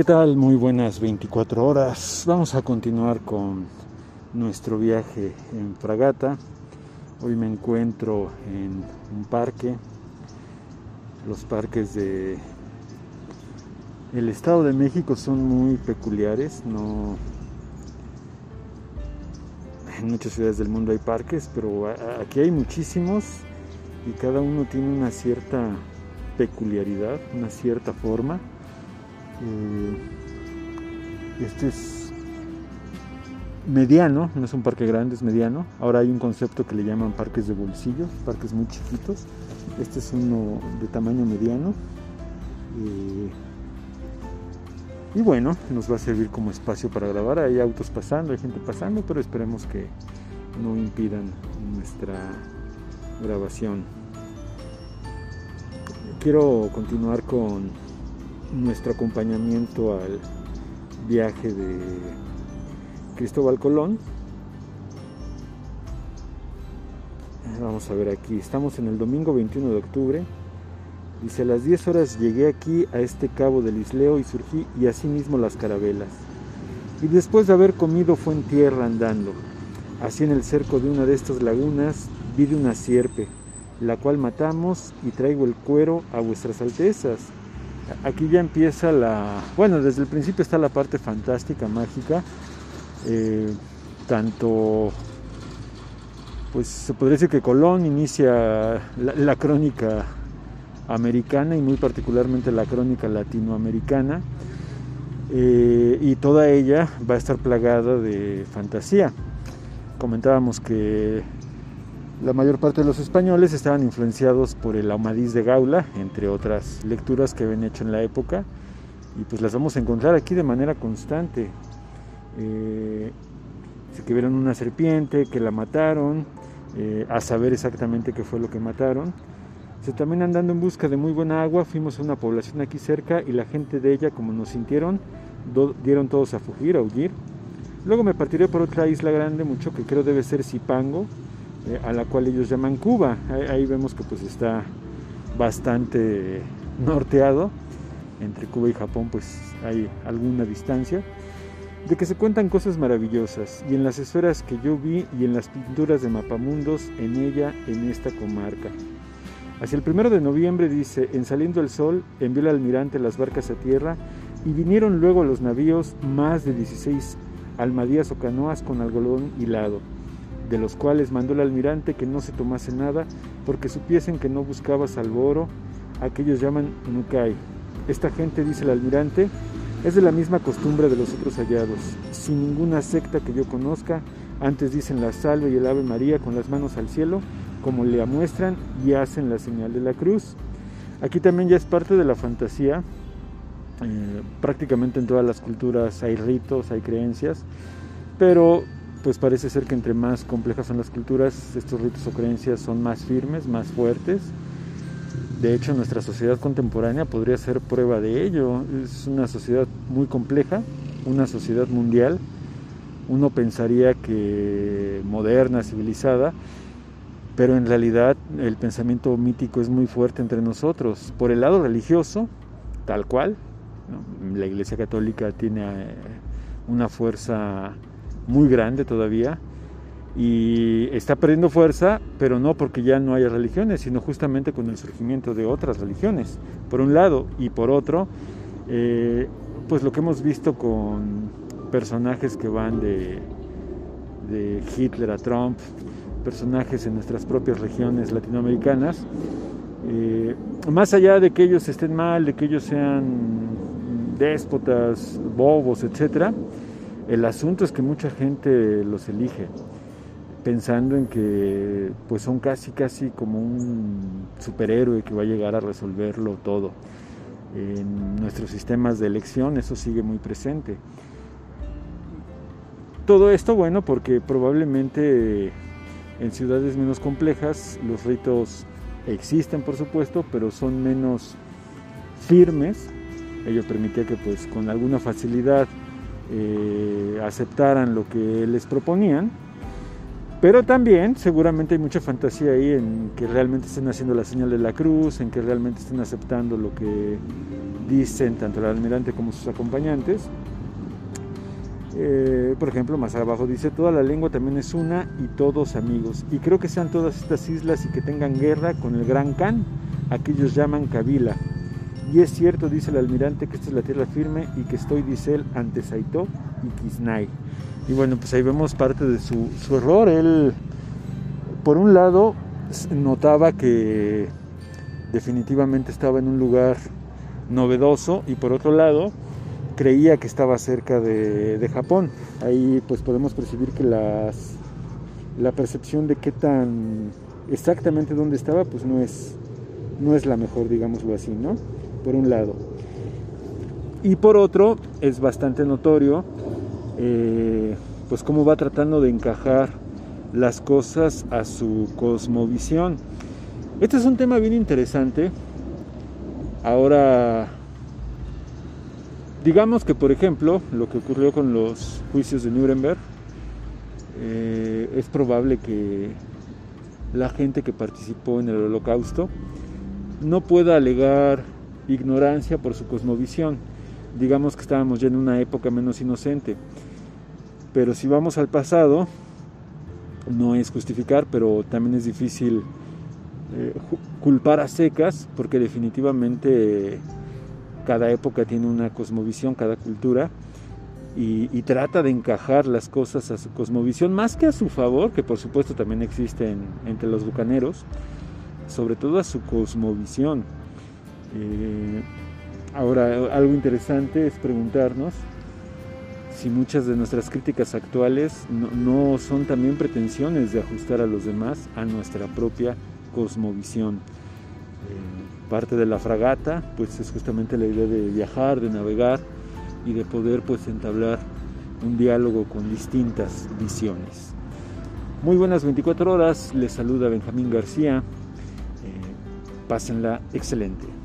¿Qué tal? Muy buenas 24 horas. Vamos a continuar con nuestro viaje en Fragata. Hoy me encuentro en un parque, los parques de el Estado de México son muy peculiares, no en muchas ciudades del mundo hay parques, pero aquí hay muchísimos y cada uno tiene una cierta peculiaridad, una cierta forma eh, este es mediano, no es un parque grande, es mediano. Ahora hay un concepto que le llaman parques de bolsillo, parques muy chiquitos. Este es uno de tamaño mediano. Eh, y bueno, nos va a servir como espacio para grabar. Hay autos pasando, hay gente pasando, pero esperemos que no impidan nuestra grabación. Quiero continuar con nuestro acompañamiento al viaje de Cristóbal Colón. Vamos a ver aquí, estamos en el domingo 21 de octubre. Dice, a las 10 horas llegué aquí a este cabo del Isleo y surgí y así mismo las carabelas. Y después de haber comido fue en tierra andando. Así en el cerco de una de estas lagunas vi de una sierpe, la cual matamos y traigo el cuero a vuestras altezas aquí ya empieza la, bueno, desde el principio está la parte fantástica, mágica, eh, tanto, pues se podría decir que Colón inicia la, crónica americana y muy particularmente la crónica latinoamericana, eh, y toda ella va a estar plagada de fantasía. Comentábamos que la mayor parte de los españoles estaban influenciados por el Amadís de Gaula, entre otras lecturas que habían hecho en la época, y pues las vamos a encontrar aquí de manera constante. Eh, que vieron una serpiente, que la mataron, eh, a saber exactamente qué fue lo que mataron. Se también andando en busca de muy buena agua, fuimos a una población aquí cerca y la gente de ella, como nos sintieron, dieron todos a fugir, a huir. Luego me partiré por otra isla grande, mucho que creo debe ser Zipango, eh, a la cual ellos llaman Cuba. Ahí, vemos que pues está bastante norteado. Entre Cuba y Japón pues hay alguna distancia. De que se cuentan cosas maravillosas y en las esferas que yo vi y en las pinturas de mapamundos en ella, en esta comarca. Hacia el primero de noviembre dice, en saliendo el sol, envió el almirante las barcas a tierra y vinieron luego los navíos más de 16 almadías o canoas con algodón hilado de los cuales mandó el almirante que no se tomase nada, porque supiesen que no buscaba salvo oro, aquellos llaman Nukai. Esta gente, dice el almirante, es de la misma costumbre de los otros hallados, sin ninguna secta que yo conozca, antes dicen la salve y el ave María con las manos al cielo, como le amuestran y hacen la señal de la cruz. Aquí también ya es parte de la fantasía, eh, prácticamente en todas las culturas hay ritos, hay creencias, pero pues parece ser que entre más complejas son las culturas, estos ritos o creencias son más firmes, más fuertes. De hecho, nuestra sociedad contemporánea podría ser prueba de ello. Es una sociedad muy compleja, una sociedad mundial. Uno pensaría que moderna, civilizada, pero en realidad el pensamiento mítico es muy fuerte entre nosotros. Por el lado religioso, tal cual, la Iglesia Católica tiene eh, una fuerza muy grande todavía y está perdiendo fuerza, pero no porque ya no haya religiones, sino justamente con el surgimiento de otras religiones, por un lado, y por otro, eh, pues lo que hemos visto con personajes que van de, de Hitler a Trump, personajes en nuestras propias regiones latinoamericanas, eh, más allá de que ellos estén mal, de que ellos sean déspotas, bobos, etcétera, el asunto es que mucha gente los elige pensando en que pues son casi casi como un superhéroe que va a llegar a resolverlo todo. En nuestros sistemas de elección eso sigue muy presente. Todo esto bueno porque probablemente en ciudades menos complejas los ritos existen por supuesto, pero son menos firmes. Ello permitía que pues con alguna facilidad eh, aceptaran lo que les proponían. Pero también seguramente hay mucha fantasía ahí en que realmente estén haciendo la señal de la cruz, en que realmente estén aceptando lo que dicen tanto el almirante como sus acompañantes. Eh, por ejemplo, más abajo dice, toda la lengua también es una y todos amigos. Y creo que sean todas estas islas y que tengan guerra con el Gran Khan, aquí ellos llaman Kabila. Y es cierto, dice el almirante, que esta es la tierra firme y que estoy, dice él, ante Saito y Kisnay. Y bueno, pues ahí vemos parte de su, error. Él, por un lado, notaba que definitivamente estaba en un lugar novedoso y por otro lado, creía que estaba cerca de, Japón. Ahí pues podemos percibir que la percepción de qué tan exactamente dónde estaba pues no es, no es la mejor, digámoslo así, ¿no? Por un lado. Y por otro, es bastante notorio eh, pues cómo va tratando de encajar las cosas a su cosmovisión. Este es un tema bien interesante. Ahora Digamos que, por ejemplo, lo que ocurrió con los juicios de Nuremberg, eh, es probable que la gente que participó en el holocausto no pueda alegar ignorancia por su cosmovisión. Digamos que estábamos ya en una época menos inocente. Pero si vamos al pasado, no es justificar, pero también es difícil eh, culpar a secas, porque definitivamente cada época tiene una cosmovisión, cada cultura, y, trata de encajar las cosas a su cosmovisión, más que a su favor, que por supuesto también existe entre los bucaneros, sobre todo a su cosmovisión. Eh, ahora, algo interesante es preguntarnos si muchas de nuestras críticas actuales no, son también pretensiones de ajustar a los demás a nuestra propia cosmovisión. Eh, parte de la fragata, pues es justamente la idea de viajar, de navegar y de poder pues entablar un diálogo con distintas visiones. Muy buenas 24 horas, les saluda Benjamín García, eh, pásenla excelente.